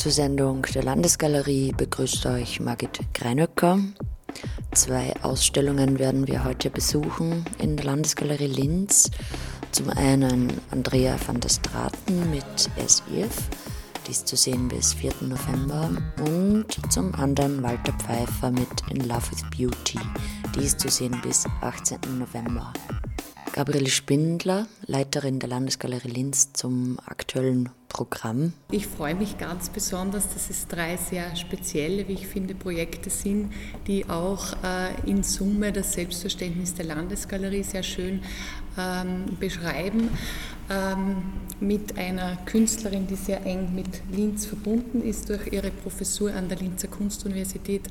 Zur Sendung der Landesgalerie begrüßt euch Margit Greinöcker. Zwei Ausstellungen werden wir heute besuchen in der Landesgalerie Linz. Zum einen Andrea van der Straten mit SIF, die ist zu sehen bis 4. November. Und zum anderen Walter Pfeiffer mit In Love with Beauty, die ist zu sehen bis 18. November. Gabriele Spindler, Leiterin der Landesgalerie Linz zum aktuellen Programm. Ich freue mich ganz besonders, dass es drei sehr spezielle, wie ich finde, Projekte sind, die auch äh, in Summe das Selbstverständnis der Landesgalerie sehr schön ähm, beschreiben. Ähm, mit einer Künstlerin, die sehr eng mit Linz verbunden ist durch ihre Professur an der Linzer Kunstuniversität,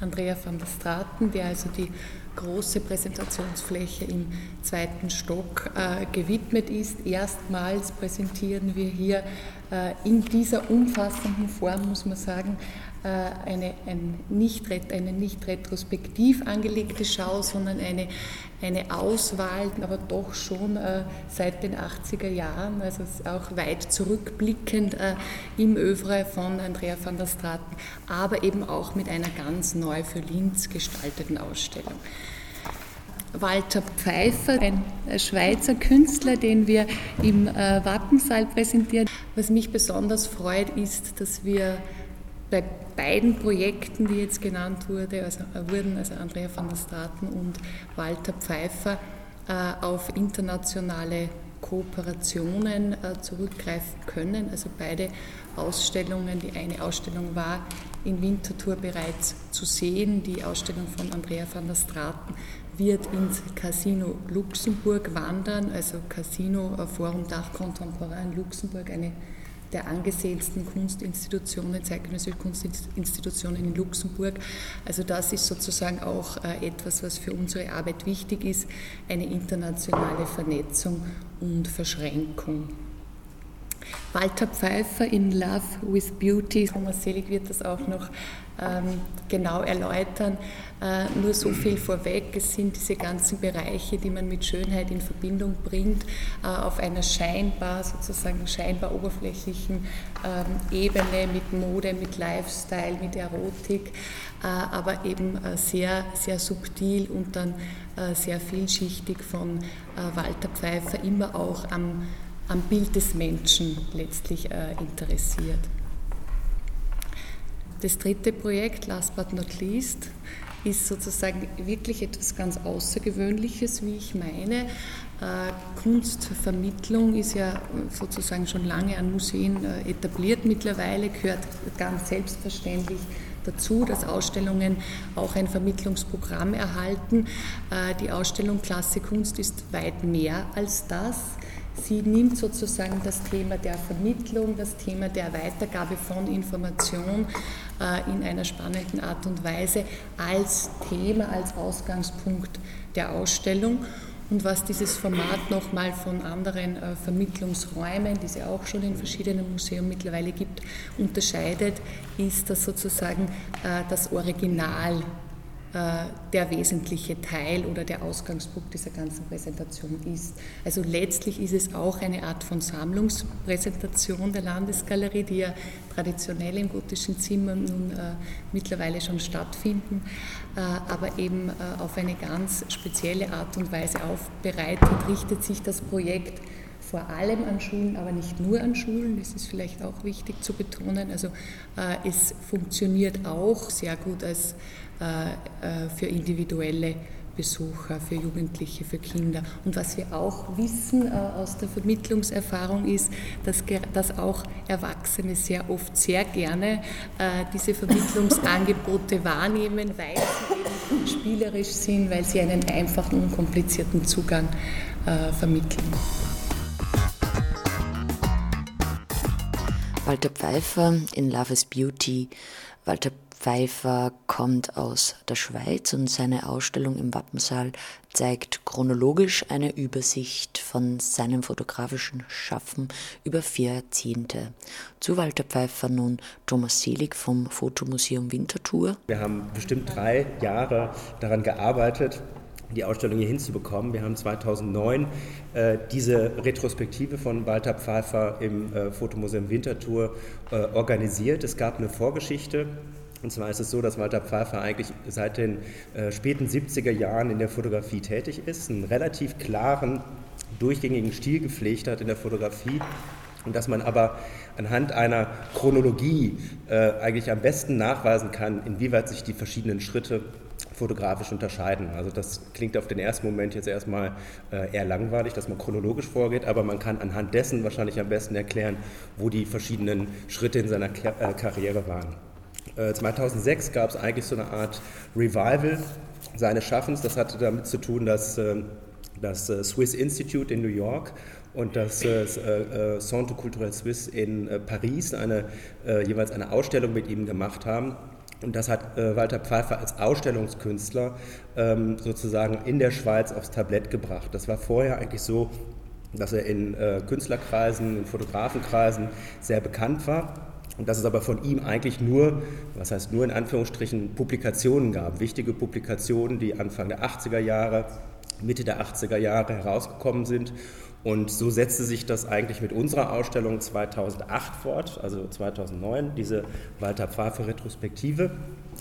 Andrea van der Straten, der also die große Präsentationsfläche im zweiten Stock äh, gewidmet ist. Erstmals präsentieren wir hier äh, in dieser umfassenden Form, muss man sagen, äh, eine, ein nicht, eine nicht retrospektiv angelegte Schau, sondern eine, eine Auswahl, aber doch schon seit den 80er Jahren, also auch weit zurückblickend im Övre von Andrea van der Straten, aber eben auch mit einer ganz neu für Linz gestalteten Ausstellung. Walter Pfeiffer, ein Schweizer Künstler, den wir im Wappensaal präsentieren. Was mich besonders freut, ist, dass wir bei beiden Projekten, die jetzt genannt wurde, also, äh, wurden, also Andrea van der Straten und Walter Pfeiffer, äh, auf internationale Kooperationen äh, zurückgreifen können. Also beide Ausstellungen, die eine Ausstellung war in Winterthur bereits zu sehen, die Ausstellung von Andrea van der Straten wird ins Casino Luxemburg wandern, also Casino Forum Dach Contemporain Luxemburg, eine der angesehensten Kunstinstitutionen, zeitgenössische Kunstinstitutionen in Luxemburg. Also das ist sozusagen auch äh, etwas, was für unsere Arbeit wichtig ist, eine internationale Vernetzung und Verschränkung. Walter Pfeiffer in Love with Beauty, Thomas Selig wird das auch noch ähm, genau erläutern. Äh, nur so viel vorweg, es sind diese ganzen Bereiche, die man mit Schönheit in Verbindung bringt, äh, auf einer scheinbar, sozusagen scheinbar oberflächlichen ähm, Ebene mit Mode, mit Lifestyle, mit Erotik, äh, aber eben sehr, sehr subtil und dann sehr vielschichtig von Walter Pfeiffer immer auch am, am Bild des Menschen letztlich interessiert. Das dritte Projekt, last but not least, ist sozusagen wirklich etwas ganz Außergewöhnliches, wie ich meine. Äh, Kunstvermittlung ist ja sozusagen schon lange an Museen äh, etabliert mittlerweile, gehört ganz selbstverständlich dazu, dass Ausstellungen auch ein Vermittlungsprogramm erhalten. Äh, die Ausstellung Klasse Kunst ist weit mehr als das. Sie nimmt sozusagen das Thema der Vermittlung, das Thema der Weitergabe von Information äh, in einer spannenden Art und Weise als Thema, als Ausgangspunkt der Ausstellung. Und was dieses Format nochmal von anderen äh, Vermittlungsräumen, die es ja auch schon in verschiedenen Museen mittlerweile gibt, unterscheidet, ist, dass sozusagen äh, das Original der wesentliche Teil oder der Ausgangspunkt dieser ganzen Präsentation ist. Also letztlich ist es auch eine Art von Sammlungspräsentation der Landesgalerie, die ja traditionell im gotischen Zimmer nun äh, mittlerweile schon stattfinden, äh, aber eben äh, auf eine ganz spezielle Art und Weise aufbereitet, richtet sich das Projekt vor allem an Schulen, aber nicht nur an Schulen. Das ist vielleicht auch wichtig zu betonen. Also äh, es funktioniert auch sehr gut als äh, äh, für individuelle Besucher, für Jugendliche, für Kinder. Und was wir auch wissen äh, aus der Vermittlungserfahrung ist, dass, dass auch Erwachsene sehr oft sehr gerne äh, diese Vermittlungsangebote wahrnehmen, weil sie spielerisch sind, weil sie einen einfachen, unkomplizierten Zugang äh, vermitteln. Walter Pfeiffer in Love is Beauty. Walter Pfeiffer kommt aus der Schweiz und seine Ausstellung im Wappensaal zeigt chronologisch eine Übersicht von seinem fotografischen Schaffen über vier Jahrzehnte. Zu Walter Pfeiffer nun Thomas Selig vom Fotomuseum Winterthur. Wir haben bestimmt drei Jahre daran gearbeitet, die Ausstellung hier hinzubekommen. Wir haben 2009 äh, diese Retrospektive von Walter Pfeiffer im äh, Fotomuseum Winterthur äh, organisiert. Es gab eine Vorgeschichte. Und zwar ist es so, dass Walter Pfeiffer eigentlich seit den äh, späten 70er Jahren in der Fotografie tätig ist, einen relativ klaren, durchgängigen Stil gepflegt hat in der Fotografie und dass man aber anhand einer Chronologie äh, eigentlich am besten nachweisen kann, inwieweit sich die verschiedenen Schritte fotografisch unterscheiden. Also das klingt auf den ersten Moment jetzt erstmal äh, eher langweilig, dass man chronologisch vorgeht, aber man kann anhand dessen wahrscheinlich am besten erklären, wo die verschiedenen Schritte in seiner äh, Karriere waren. 2006 gab es eigentlich so eine Art Revival seines Schaffens. Das hatte damit zu tun, dass ähm, das äh, Swiss Institute in New York und das Centre Culturel Suisse in Paris eine, jeweils eine Ausstellung mit ihm gemacht haben und das hat äh, Walter Pfeiffer als Ausstellungskünstler ähm, sozusagen in der Schweiz aufs Tablett gebracht. Das war vorher eigentlich so, dass er in äh, Künstlerkreisen, in Fotografenkreisen sehr bekannt war. Und dass es aber von ihm eigentlich nur, was heißt nur in Anführungsstrichen, Publikationen gab, wichtige Publikationen, die Anfang der 80er Jahre, Mitte der 80er Jahre herausgekommen sind und so setzte sich das eigentlich mit unserer Ausstellung 2008 fort, also 2009, diese Walter Pfeiffer Retrospektive.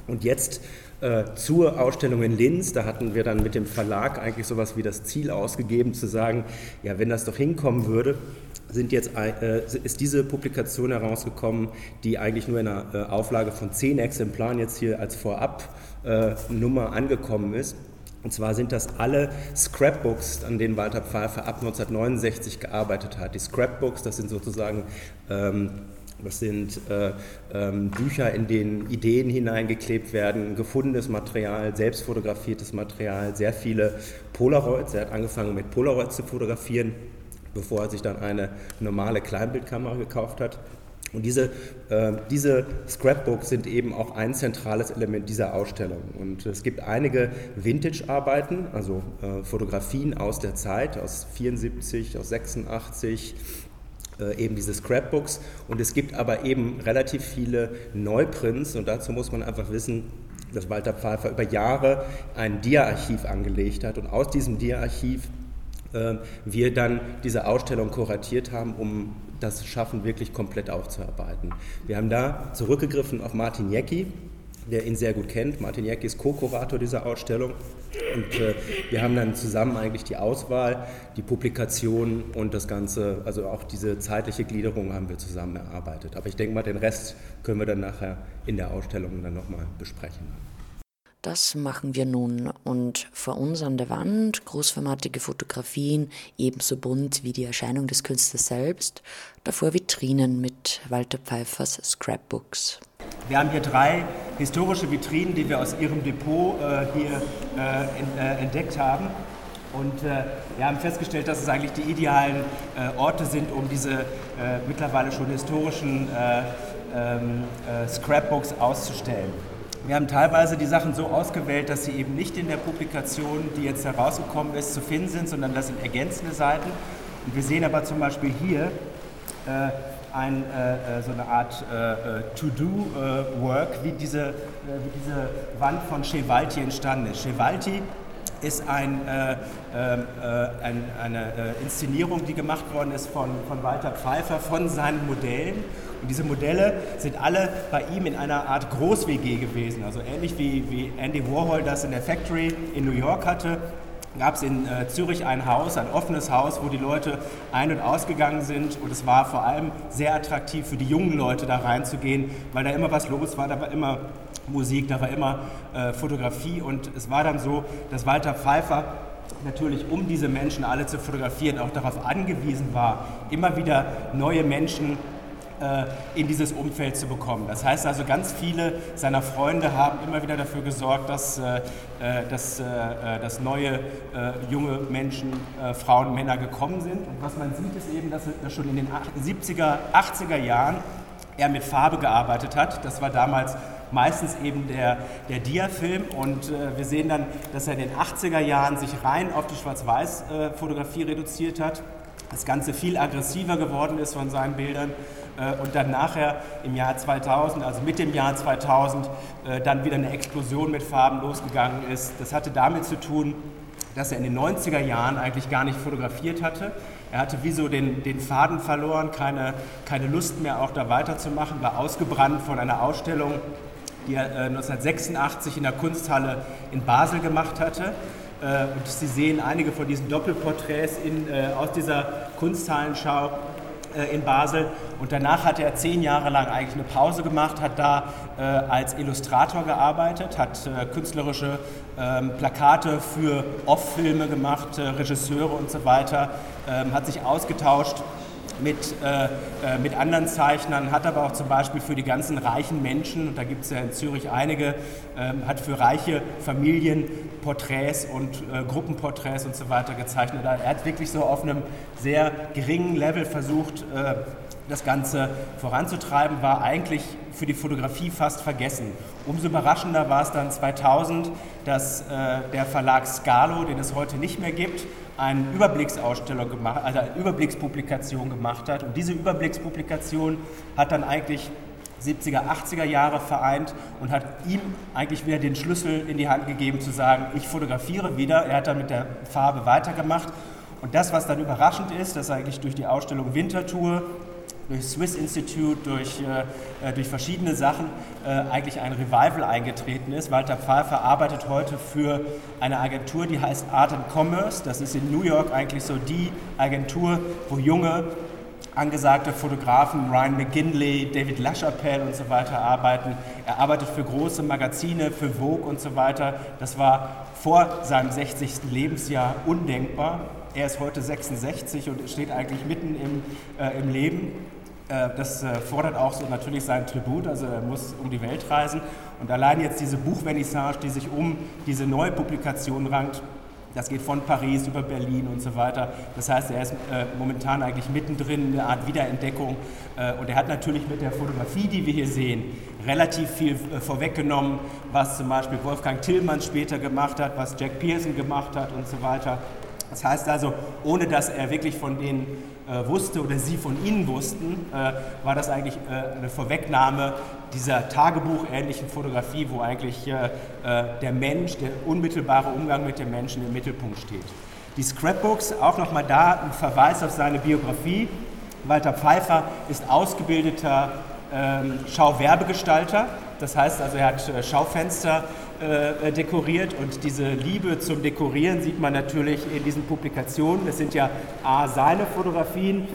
Und jetzt äh, zur Ausstellung in Linz, da hatten wir dann mit dem Verlag eigentlich sowas wie das Ziel ausgegeben, zu sagen, ja, wenn das doch hinkommen würde, sind jetzt, äh, ist diese Publikation herausgekommen, die eigentlich nur in einer äh, Auflage von zehn Exemplaren jetzt hier als Vorabnummer äh, angekommen ist. Und zwar sind das alle Scrapbooks, an denen Walter Pfeiffer ab 1969 gearbeitet hat. Die Scrapbooks, das sind sozusagen ähm, das sind äh, ähm, Bücher, in denen Ideen hineingeklebt werden, gefundenes Material, selbstfotografiertes Material, sehr viele Polaroids. Er hat angefangen mit Polaroids zu fotografieren, bevor er sich dann eine normale Kleinbildkamera gekauft hat. Und diese, äh, diese Scrapbooks sind eben auch ein zentrales Element dieser Ausstellung. Und es gibt einige Vintage-Arbeiten, also äh, Fotografien aus der Zeit, aus 74, aus 86, äh, eben diese Scrapbooks. Und es gibt aber eben relativ viele Neuprints und dazu muss man einfach wissen, dass Walter Pfeiffer über Jahre ein Dia-Archiv angelegt hat und aus diesem Dia-Archiv wir dann diese Ausstellung kuratiert haben, um das Schaffen wirklich komplett aufzuarbeiten. Wir haben da zurückgegriffen auf Martin Jecki, der ihn sehr gut kennt. Martin Jecki ist Co-Kurator dieser Ausstellung. Und äh, wir haben dann zusammen eigentlich die Auswahl, die Publikation und das Ganze, also auch diese zeitliche Gliederung haben wir zusammen erarbeitet. Aber ich denke mal, den Rest können wir dann nachher in der Ausstellung dann nochmal besprechen. Das machen wir nun und vor uns an der Wand großformatige Fotografien, ebenso bunt wie die Erscheinung des Künstlers selbst, davor Vitrinen mit Walter Pfeiffers Scrapbooks. Wir haben hier drei historische Vitrinen, die wir aus Ihrem Depot äh, hier äh, in, äh, entdeckt haben. Und äh, wir haben festgestellt, dass es eigentlich die idealen äh, Orte sind, um diese äh, mittlerweile schon historischen ähm, Scrapbooks auszustellen. Wir haben teilweise die Sachen so ausgewählt, dass sie eben nicht in der Publikation, die jetzt herausgekommen ist, zu finden sind, sondern das sind ergänzende Seiten. Und wir sehen aber zum Beispiel hier äh, ein, äh, äh so eine Art äh, äh To-Do-Work, wie, diese, wie diese Wand von Chevalti entstanden ist. Chevalti ist ein, äh, ähm, ein, eine Inszenierung, die gemacht worden ist von, von Walter Pfeiffer, von seinen Modellen. Und diese Modelle sind alle bei ihm in einer Art Groß-WG gewesen. Also ähnlich wie, wie Andy Warhol das in der Factory in New York hatte, gab es in äh, Zürich ein Haus, ein offenes Haus, wo die Leute ein- und ausgegangen sind. Und es war vor allem sehr attraktiv für die jungen Leute da reinzugehen, weil da immer was los war, da war immer Musik, da war immer äh, Fotografie. Und es war dann so, dass Walter Pfeiffer natürlich, um diese Menschen alle zu fotografieren, auch darauf angewiesen war, immer wieder neue Menschen in dieses Umfeld zu bekommen. Das heißt also, ganz viele seiner Freunde haben immer wieder dafür gesorgt, dass, äh, äh, dass, dass neue junge Menschen, Frauen, Männer gekommen sind. Und was man sieht, ist eben, dass er schon in den 70er, 80er Jahren er mit Farbe gearbeitet hat. Das war damals meistens eben der, der Dia-Film. Und äh, wir sehen dann, dass er in den 80er Jahren sich rein auf die Schwarz-Weiß-Fotografie reduziert hat. Das Ganze viel aggressiver geworden ist von seinen Bildern äh, und dann nachher im Jahr 2000, also mit dem Jahr 2000, äh, dann wieder eine Explosion mit Farben losgegangen ist. Das hatte damit zu tun, dass er in den 90er Jahren eigentlich gar nicht fotografiert hatte. Er hatte wie so den, den Faden verloren, keine, keine Lust mehr auch da weiterzumachen, war ausgebrannt von einer Ausstellung, die er 1986 äh, in der Kunsthalle in Basel gemacht hatte. Äh, und Sie sehen einige von diesen Doppelporträts in, äh, aus dieser Kunsthallenschau in Basel. Und danach hat er zehn Jahre lang eigentlich eine Pause gemacht, hat da äh, als Illustrator gearbeitet, hat äh, künstlerische ähm, Plakate für Off-Filme gemacht, äh, Regisseure und so weiter, ähm, hat sich ausgetauscht mit, äh, äh, mit anderen Zeichnern, hat aber auch zum Beispiel für die ganzen reichen Menschen, und da gibt es ja in Zürich einige, ähm, hat für reiche Familien Porträts und äh, Gruppenporträts und so weiter gezeichnet. Er hat wirklich so auf einem sehr geringen Level versucht, äh, das Ganze voranzutreiben, war eigentlich für die Fotografie fast vergessen. Umso überraschender war es dann 2000, dass äh, der Verlag Scalo, den es heute nicht mehr gibt, eine Überblicksausstellung gemacht, also eine Überblickspublikation gemacht hat. Und diese Überblickspublikation hat dann eigentlich 70er, 80er Jahre vereint und hat ihm eigentlich wieder den Schlüssel in die Hand gegeben, zu sagen, ich fotografiere wieder. Er hat dann mit der Farbe weitergemacht. Und das, was dann überraschend ist, dass eigentlich durch die Ausstellung Wintertour durch Swiss Institute, durch, äh, äh, durch verschiedene Sachen äh, eigentlich ein Revival eingetreten ist. Walter Pfeiffer arbeitet heute für eine Agentur, die heißt Art and Commerce. Das ist in New York eigentlich so die Agentur, wo junge, angesagte Fotografen, Ryan McGinley, David LaChapelle und so weiter arbeiten. Er arbeitet für große Magazine, für Vogue und so weiter. Das war vor seinem 60. Lebensjahr undenkbar. Er ist heute 66 und steht eigentlich mitten im, äh, im Leben. Äh, das äh, fordert auch so natürlich seinen Tribut, also er muss um die Welt reisen. Und allein jetzt diese Buchvernissage, die sich um diese neue Publikation rankt, das geht von Paris über Berlin und so weiter. Das heißt, er ist äh, momentan eigentlich mittendrin in einer Art Wiederentdeckung. Äh, und er hat natürlich mit der Fotografie, die wir hier sehen, relativ viel äh, vorweggenommen, was zum Beispiel Wolfgang Tillmann später gemacht hat, was Jack Pearson gemacht hat und so weiter. Das heißt also, ohne dass er wirklich von denen äh, wusste oder sie von ihnen wussten, äh, war das eigentlich äh, eine Vorwegnahme dieser tagebuchähnlichen Fotografie, wo eigentlich äh, der Mensch, der unmittelbare Umgang mit dem Menschen im Mittelpunkt steht. Die Scrapbooks, auch nochmal da ein Verweis auf seine Biografie. Walter Pfeiffer ist ausgebildeter ähm, Schauwerbegestalter. Das heißt also, er hat äh, Schaufenster äh, dekoriert. Und diese Liebe zum Dekorieren sieht man natürlich in diesen Publikationen. Es sind ja A, seine Fotografien,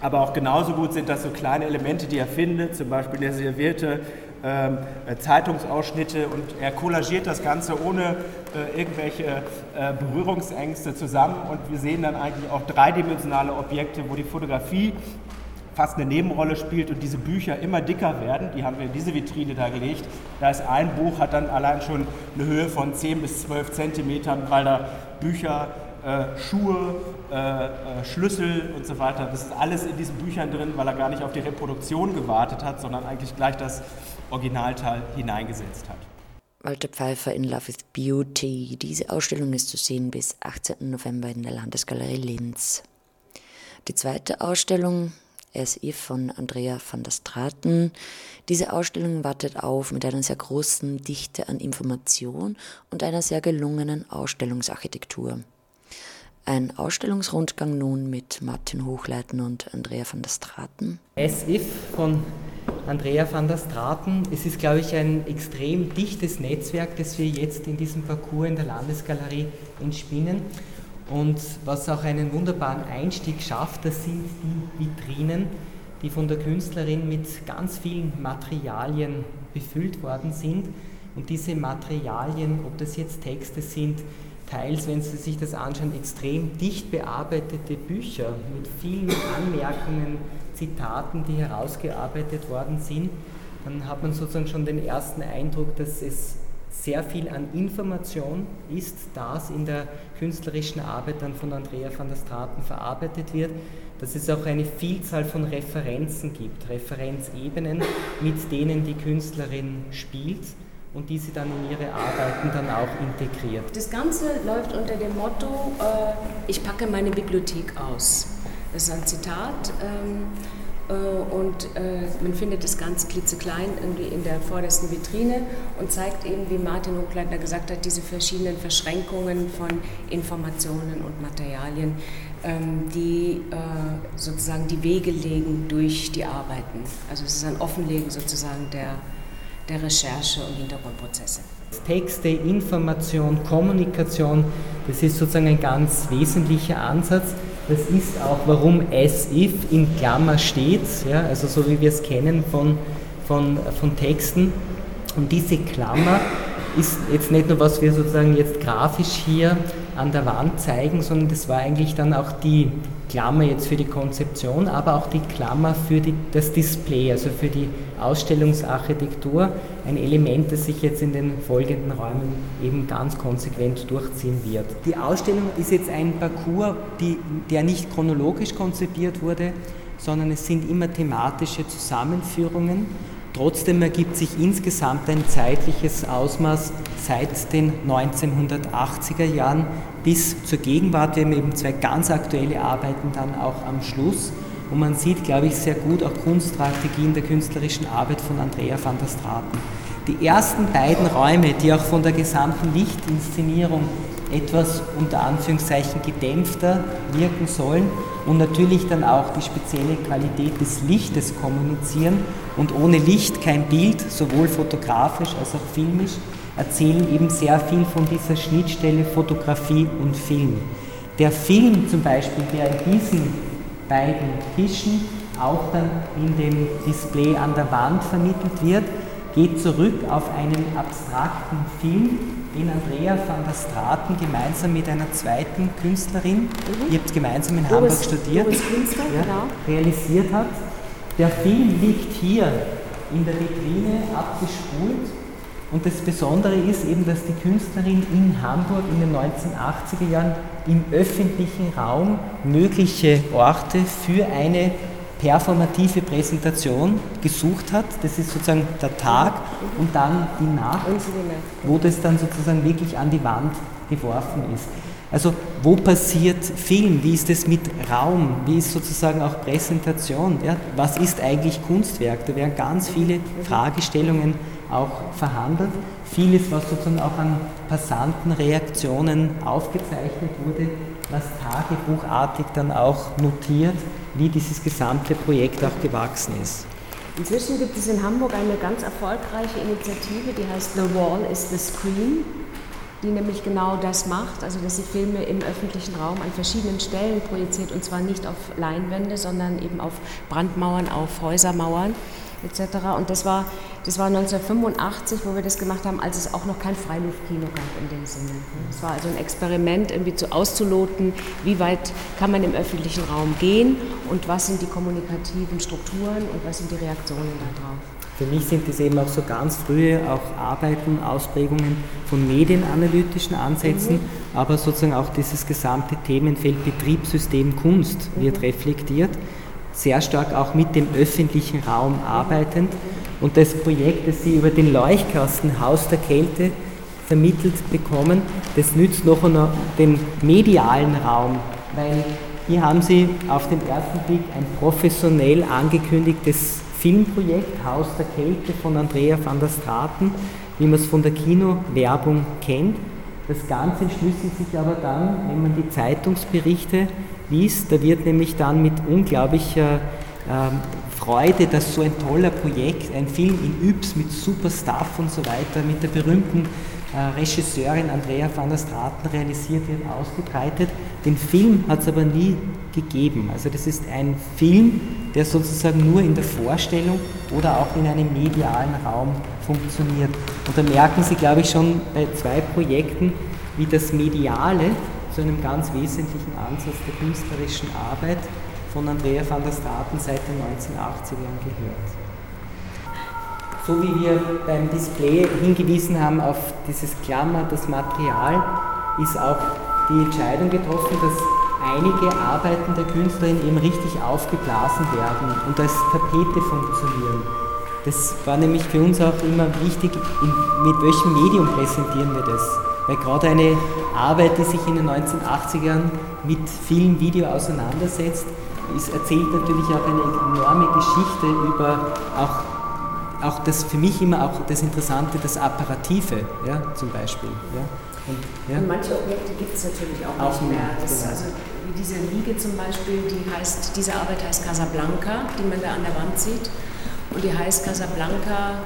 aber auch genauso gut sind das so kleine Elemente, die er findet, zum Beispiel der servierte ähm, äh, Zeitungsausschnitte und er kollagiert das Ganze ohne äh, irgendwelche äh, Berührungsängste zusammen. Und wir sehen dann eigentlich auch dreidimensionale Objekte, wo die Fotografie fast eine Nebenrolle spielt und diese Bücher immer dicker werden. Die haben wir in diese Vitrine da gelegt. Da ist ein Buch, hat dann allein schon eine Höhe von 10 bis 12 Zentimetern, weil da Bücher, äh, Schuhe, äh, äh, Schlüssel und so weiter, das ist alles in diesen Büchern drin, weil er gar nicht auf die Reproduktion gewartet hat, sondern eigentlich gleich das Originalteil hineingesetzt hat. Walter Pfeiffer in Love with Beauty. Diese Ausstellung ist zu sehen bis 18. November in der Landesgalerie Linz. Die zweite Ausstellung SIF von Andrea van der Straten. Diese Ausstellung wartet auf mit einer sehr großen Dichte an Information und einer sehr gelungenen Ausstellungsarchitektur. Ein Ausstellungsrundgang nun mit Martin Hochleiten und Andrea van der Straten. SIF von Andrea van der Straten. Es ist, glaube ich, ein extrem dichtes Netzwerk, das wir jetzt in diesem Parcours in der Landesgalerie entspinnen. Und was auch einen wunderbaren Einstieg schafft, das sind die Vitrinen, die von der Künstlerin mit ganz vielen Materialien befüllt worden sind. Und diese Materialien, ob das jetzt Texte sind, teils, wenn Sie sich das anschauen, extrem dicht bearbeitete Bücher mit vielen Anmerkungen, Zitaten, die herausgearbeitet worden sind, dann hat man sozusagen schon den ersten Eindruck, dass es sehr viel an Information ist, das in der künstlerischen Arbeit dann von Andrea van der Straten verarbeitet wird, dass es auch eine Vielzahl von Referenzen gibt, Referenzebenen, mit denen die Künstlerin spielt und die sie dann in ihre Arbeiten dann auch integriert. Das Ganze läuft unter dem Motto, äh, ich packe meine Bibliothek aus. Das ist ein Zitat. Äh, und äh, man findet es ganz klitzeklein irgendwie in der vordersten Vitrine und zeigt eben, wie Martin Hochleitner gesagt hat, diese verschiedenen Verschränkungen von Informationen und Materialien, ähm, die äh, sozusagen die Wege legen durch die Arbeiten. Also es ist ein Offenlegen sozusagen der, der Recherche und Hintergrundprozesse. Texte, Information, Kommunikation, das ist sozusagen ein ganz wesentlicher Ansatz. Das ist auch, warum as if in Klammer steht, ja, also so wie wir es kennen von, von, von Texten. Und diese Klammer ist jetzt nicht nur, was wir sozusagen jetzt grafisch hier an der Wand zeigen, sondern das war eigentlich dann auch die Klammer jetzt für die Konzeption, aber auch die Klammer für die, das Display, also für die Ausstellungsarchitektur, ein Element, das sich jetzt in den folgenden Räumen eben ganz konsequent durchziehen wird. Die Ausstellung ist jetzt ein Parcours, die, der nicht chronologisch konzipiert wurde, sondern es sind immer thematische Zusammenführungen Trotzdem ergibt sich insgesamt ein zeitliches Ausmaß seit den 1980er Jahren bis zur Gegenwart. Wir haben eben zwei ganz aktuelle Arbeiten dann auch am Schluss. Und man sieht, glaube ich, sehr gut auch Kunststrategien der künstlerischen Arbeit von Andrea van der Straten. Die ersten beiden Räume, die auch von der gesamten Lichtinszenierung etwas unter Anführungszeichen gedämpfter wirken sollen und natürlich dann auch die spezielle Qualität des Lichtes kommunizieren. Und ohne Licht kein Bild, sowohl fotografisch als auch filmisch, erzählen eben sehr viel von dieser Schnittstelle Fotografie und Film. Der Film zum Beispiel, der in diesen beiden Tischen auch dann in dem Display an der Wand vermittelt wird, geht zurück auf einen abstrakten Film, den Andrea van der Straten gemeinsam mit einer zweiten Künstlerin, mhm. ihr habt gemeinsam in Hamburg Boris, studiert, Künstler, ja, genau. realisiert hat. Der Film liegt hier in der Vitrine abgespult und das Besondere ist eben, dass die Künstlerin in Hamburg in den 1980er Jahren im öffentlichen Raum mögliche Orte für eine performative Präsentation gesucht hat. Das ist sozusagen der Tag und dann die Nacht, wo das dann sozusagen wirklich an die Wand geworfen ist. Also wo passiert Film? Wie ist es mit Raum? Wie ist sozusagen auch Präsentation? Ja? Was ist eigentlich Kunstwerk? Da werden ganz viele Fragestellungen auch verhandelt. Vieles, was sozusagen auch an Passantenreaktionen aufgezeichnet wurde, was tagebuchartig dann auch notiert wie dieses gesamte Projekt auch gewachsen ist. Inzwischen gibt es in Hamburg eine ganz erfolgreiche Initiative, die heißt The Wall is the Screen, die nämlich genau das macht, also dass sie Filme im öffentlichen Raum an verschiedenen Stellen projiziert und zwar nicht auf Leinwände, sondern eben auf Brandmauern, auf Häusermauern etc. Und das war, das war 1985, wo wir das gemacht haben, als es auch noch kein Freiluftkino gab in dem Sinne. Es war also ein Experiment, irgendwie zu auszuloten, wie weit kann man im öffentlichen Raum gehen und was sind die kommunikativen Strukturen und was sind die Reaktionen darauf. Für mich sind das eben auch so ganz frühe auch Arbeiten, Ausprägungen von medienanalytischen Ansätzen, mhm. aber sozusagen auch dieses gesamte Themenfeld Betriebssystem Kunst wird mhm. reflektiert sehr stark auch mit dem öffentlichen Raum arbeitend. Und das Projekt, das Sie über den Leuchtkasten Haus der Kälte vermittelt bekommen, das nützt noch einmal den medialen Raum, weil hier haben Sie auf den ersten Blick ein professionell angekündigtes Filmprojekt Haus der Kälte von Andrea van der Straten, wie man es von der Kinowerbung kennt. Das Ganze entschlüsselt sich aber dann, wenn man die Zeitungsberichte liest. Da wird nämlich dann mit unglaublicher ähm, Freude, dass so ein toller Projekt, ein Film in Yps mit super Stuff und so weiter, mit der berühmten äh, Regisseurin Andrea van der Straten realisiert wird, ausgebreitet. Den Film hat es aber nie gegeben. Also das ist ein Film, der sozusagen nur in der Vorstellung oder auch in einem medialen Raum funktioniert. Und da merken Sie, glaube ich, schon bei zwei Projekten, wie das Mediale zu einem ganz wesentlichen Ansatz der künstlerischen Arbeit von Andrea van der Straten seit den 1980ern gehört. So wie wir beim Display hingewiesen haben auf dieses Klammer, das Material, ist auch die Entscheidung getroffen, dass einige Arbeiten der Künstlerin eben richtig aufgeblasen werden und als Tapete funktionieren. Das war nämlich für uns auch immer wichtig, mit welchem Medium präsentieren wir das. Weil gerade eine Arbeit, die sich in den 1980ern mit Film, Video auseinandersetzt, es erzählt natürlich auch eine enorme Geschichte über auch auch das für mich immer auch das Interessante, das Apparative, ja, zum Beispiel. Ja. Und, ja. Und manche Objekte gibt es natürlich auch, auch nicht mehr. Das, genau. also, diese Liege zum Beispiel, die heißt, diese Arbeit heißt Casablanca, die man da an der Wand sieht. Und die heißt Casablanca,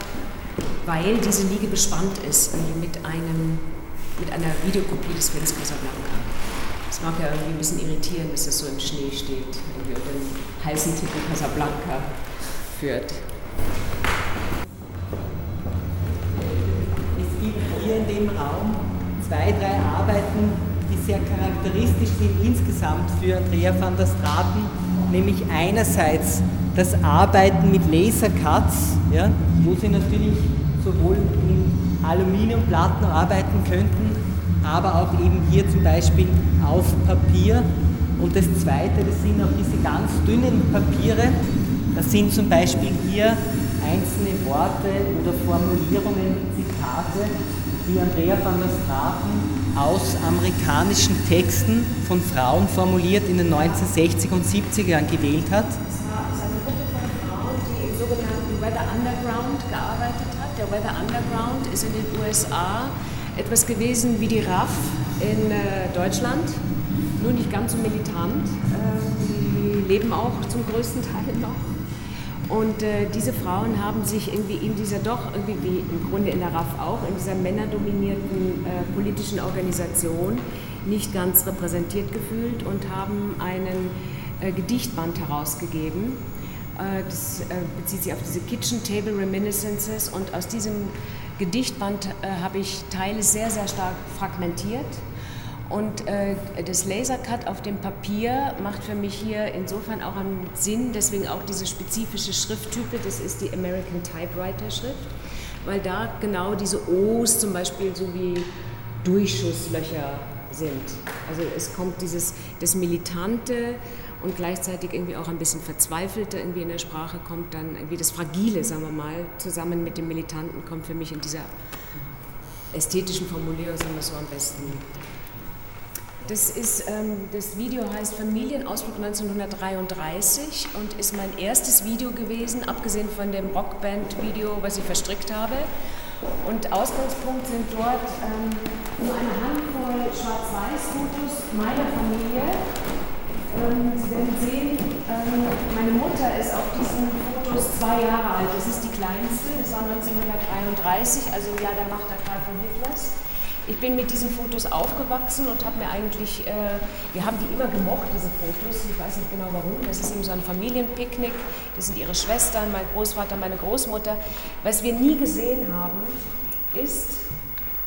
weil diese Liege bespannt ist mit, einem, mit einer Videokopie des Films Casablanca. Das mag ja irgendwie ein bisschen irritieren, dass das so im Schnee steht, irgendwie unter dem heißen Titel Casablanca führt. hier in dem Raum zwei, drei Arbeiten, sehr charakteristisch sind insgesamt für Andrea van der Straten, nämlich einerseits das Arbeiten mit Lasercuts, ja, wo sie natürlich sowohl in Aluminiumplatten arbeiten könnten, aber auch eben hier zum Beispiel auf Papier. Und das Zweite, das sind auch diese ganz dünnen Papiere. Das sind zum Beispiel hier einzelne Worte oder Formulierungen, Zitate, die Andrea van der Straten aus amerikanischen Texten von Frauen formuliert in den 1960er und 70er Jahren gewählt hat. Das war eine Gruppe von Frauen, die im sogenannten Weather Underground gearbeitet hat. Der Weather Underground ist in den USA etwas gewesen wie die RAF in äh, Deutschland, nur nicht ganz so militant. Äh, die leben auch zum größten Teil noch und äh, diese Frauen haben sich irgendwie in dieser doch, irgendwie wie im Grunde in der RAF auch, in dieser männerdominierten äh, politischen Organisation nicht ganz repräsentiert gefühlt und haben einen äh, Gedichtband herausgegeben. Äh, das äh, bezieht sich auf diese Kitchen Table Reminiscences und aus diesem Gedichtband äh, habe ich Teile sehr, sehr stark fragmentiert und äh, das Lasercut auf dem Papier macht für mich hier insofern auch einen Sinn, deswegen auch diese spezifische Schrifttype, das ist die American Typewriter Schrift, weil da genau diese O's zum Beispiel so wie Durchschusslöcher sind. Also es kommt dieses, das Militante und gleichzeitig irgendwie auch ein bisschen Verzweifelte irgendwie in der Sprache kommt dann irgendwie das Fragile, sagen wir mal, zusammen mit dem Militanten kommt für mich in dieser ästhetischen Formulierung, sagen wir so am besten das, ist, ähm, das Video heißt Familienausflug 1933 und ist mein erstes Video gewesen, abgesehen von dem Rockband-Video, was ich verstrickt habe. Und Ausgangspunkt sind dort ähm, nur eine Handvoll Schwarz-Weiß-Fotos meiner Familie. Ähm, Sie werden sehen, ähm, meine Mutter ist auf diesen Fotos zwei Jahre alt. Das ist die kleinste, das war 1933, also im Jahr der Machtergreifung Hitlers. Ich bin mit diesen Fotos aufgewachsen und habe mir eigentlich, äh, wir haben die immer gemocht, diese Fotos. Ich weiß nicht genau warum. Das ist eben so ein Familienpicknick. Das sind ihre Schwestern, mein Großvater, meine Großmutter. Was wir nie gesehen haben, ist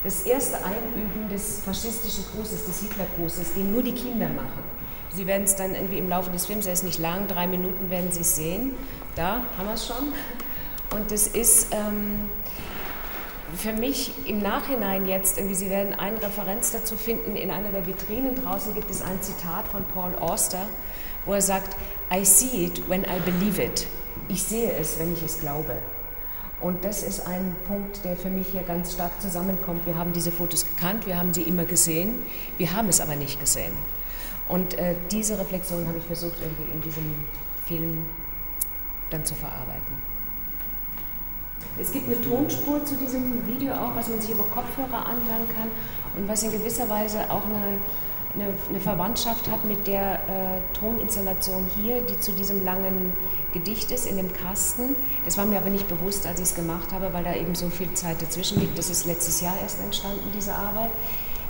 das erste Einüben des faschistischen Grußes, des Hitlergrußes, den nur die Kinder machen. Sie werden es dann irgendwie im Laufe des Films, er ist nicht lang, drei Minuten werden Sie es sehen. Da haben wir es schon. Und das ist. Ähm, für mich im Nachhinein jetzt, irgendwie, Sie werden eine Referenz dazu finden, in einer der Vitrinen draußen gibt es ein Zitat von Paul Auster, wo er sagt, I see it when I believe it. Ich sehe es, wenn ich es glaube. Und das ist ein Punkt, der für mich hier ganz stark zusammenkommt. Wir haben diese Fotos gekannt, wir haben sie immer gesehen, wir haben es aber nicht gesehen. Und äh, diese Reflexion habe ich versucht, irgendwie in diesem Film dann zu verarbeiten. Es gibt eine Tonspur zu diesem Video auch, was man sich über Kopfhörer anhören kann und was in gewisser Weise auch eine, eine, eine Verwandtschaft hat mit der äh, Toninstallation hier, die zu diesem langen Gedicht ist in dem Kasten. Das war mir aber nicht bewusst, als ich es gemacht habe, weil da eben so viel Zeit dazwischen liegt. Das ist letztes Jahr erst entstanden, diese Arbeit.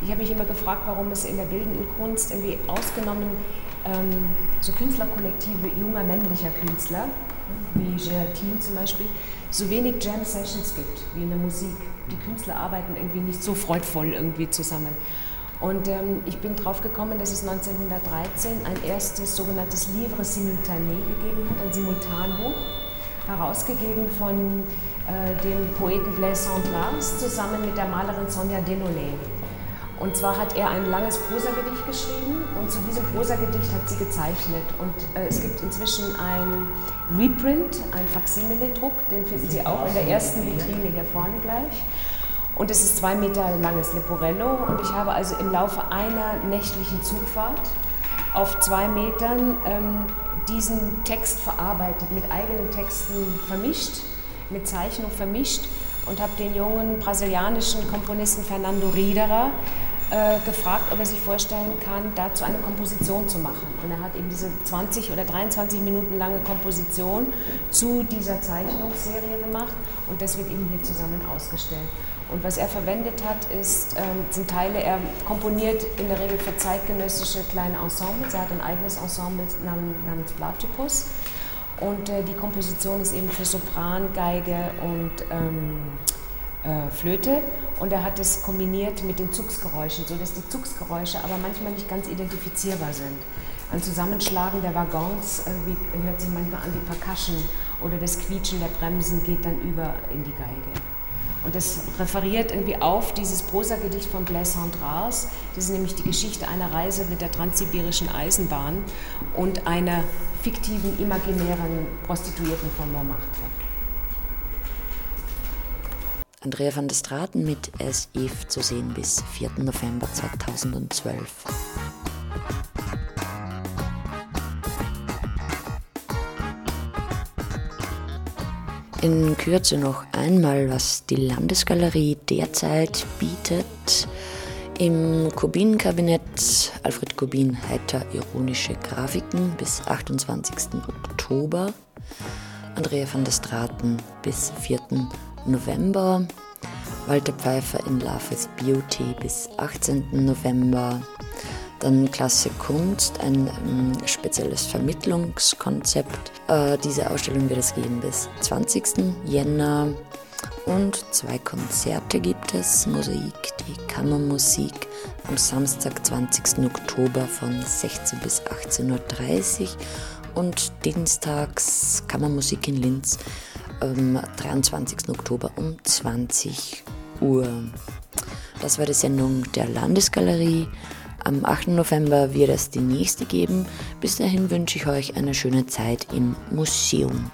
Ich habe mich immer gefragt, warum es in der bildenden Kunst irgendwie ausgenommen ähm, so Künstlerkollektive junger männlicher Künstler, wie Gelatin zum Beispiel, so wenig Jam Sessions gibt wie in der Musik. Die Künstler arbeiten irgendwie nicht so freudvoll irgendwie zusammen. Und ähm, ich bin drauf gekommen, dass es 1913 ein erstes sogenanntes Livre Simultané gegeben hat, ein Simultanbuch, herausgegeben von äh, dem Poeten Blaise Cendrars zusammen mit der Malerin Sonja Delaunay. Und zwar hat er ein langes Prosagedicht geschrieben und zu diesem Prosagedicht hat sie gezeichnet. Und äh, es gibt inzwischen ein Reprint, ein Faksimile-Druck, den finden Sie auch in der ersten Vitrine hier vorne gleich. Und es ist zwei Meter langes Leporello und ich habe also im Laufe einer nächtlichen Zugfahrt auf zwei Metern ähm, diesen Text verarbeitet, mit eigenen Texten vermischt, mit Zeichnung vermischt und habe den jungen brasilianischen Komponisten Fernando Riederer äh, gefragt, ob er sich vorstellen kann, dazu eine Komposition zu machen. Und er hat eben diese 20 oder 23 Minuten lange Komposition zu dieser Zeichnungsserie gemacht und das wird eben hier zusammen ausgestellt. Und was er verwendet hat, ist, äh, sind Teile, er komponiert in der Regel für zeitgenössische kleine Ensembles. Er hat ein eigenes Ensemble namens Platypus. Und äh, die Komposition ist eben für Sopran, Geige und ähm, äh, Flöte. Und er hat es kombiniert mit den Zugsgeräuschen, sodass die Zugsgeräusche aber manchmal nicht ganz identifizierbar sind. Ein Zusammenschlagen der Waggons äh, hört sich manchmal an wie Percussion oder das Quietschen der Bremsen geht dann über in die Geige. Und das referiert irgendwie auf dieses Prosagedicht von Blaise Cendrars. Das ist nämlich die Geschichte einer Reise mit der transsibirischen Eisenbahn und einer fiktiven, imaginären Prostituierten von Montmartre. Andrea van der Straten mit As Eve zu sehen bis 4. November 2012. In Kürze noch einmal, was die Landesgalerie derzeit bietet. Im Kubin-Kabinett Alfred Kubin heiter ironische Grafiken bis 28. Oktober. Andrea van der Straten bis 4. November. Walter Pfeiffer in Love with Beauty bis 18. November. Dann Klasse Kunst, ein ähm, spezielles Vermittlungskonzept. Äh, diese Ausstellung wird es geben bis 20. Jänner. Und zwei Konzerte gibt es. Mosaik, die Kammermusik am Samstag, 20. Oktober von 16 bis 18.30 Uhr und dienstags Kammermusik in Linz am 23. Oktober um 20 Uhr. Das war die Sendung der Landesgalerie. Am 8. November wird es die nächste geben. Bis dahin wünsche ich euch eine schöne Zeit im Museum.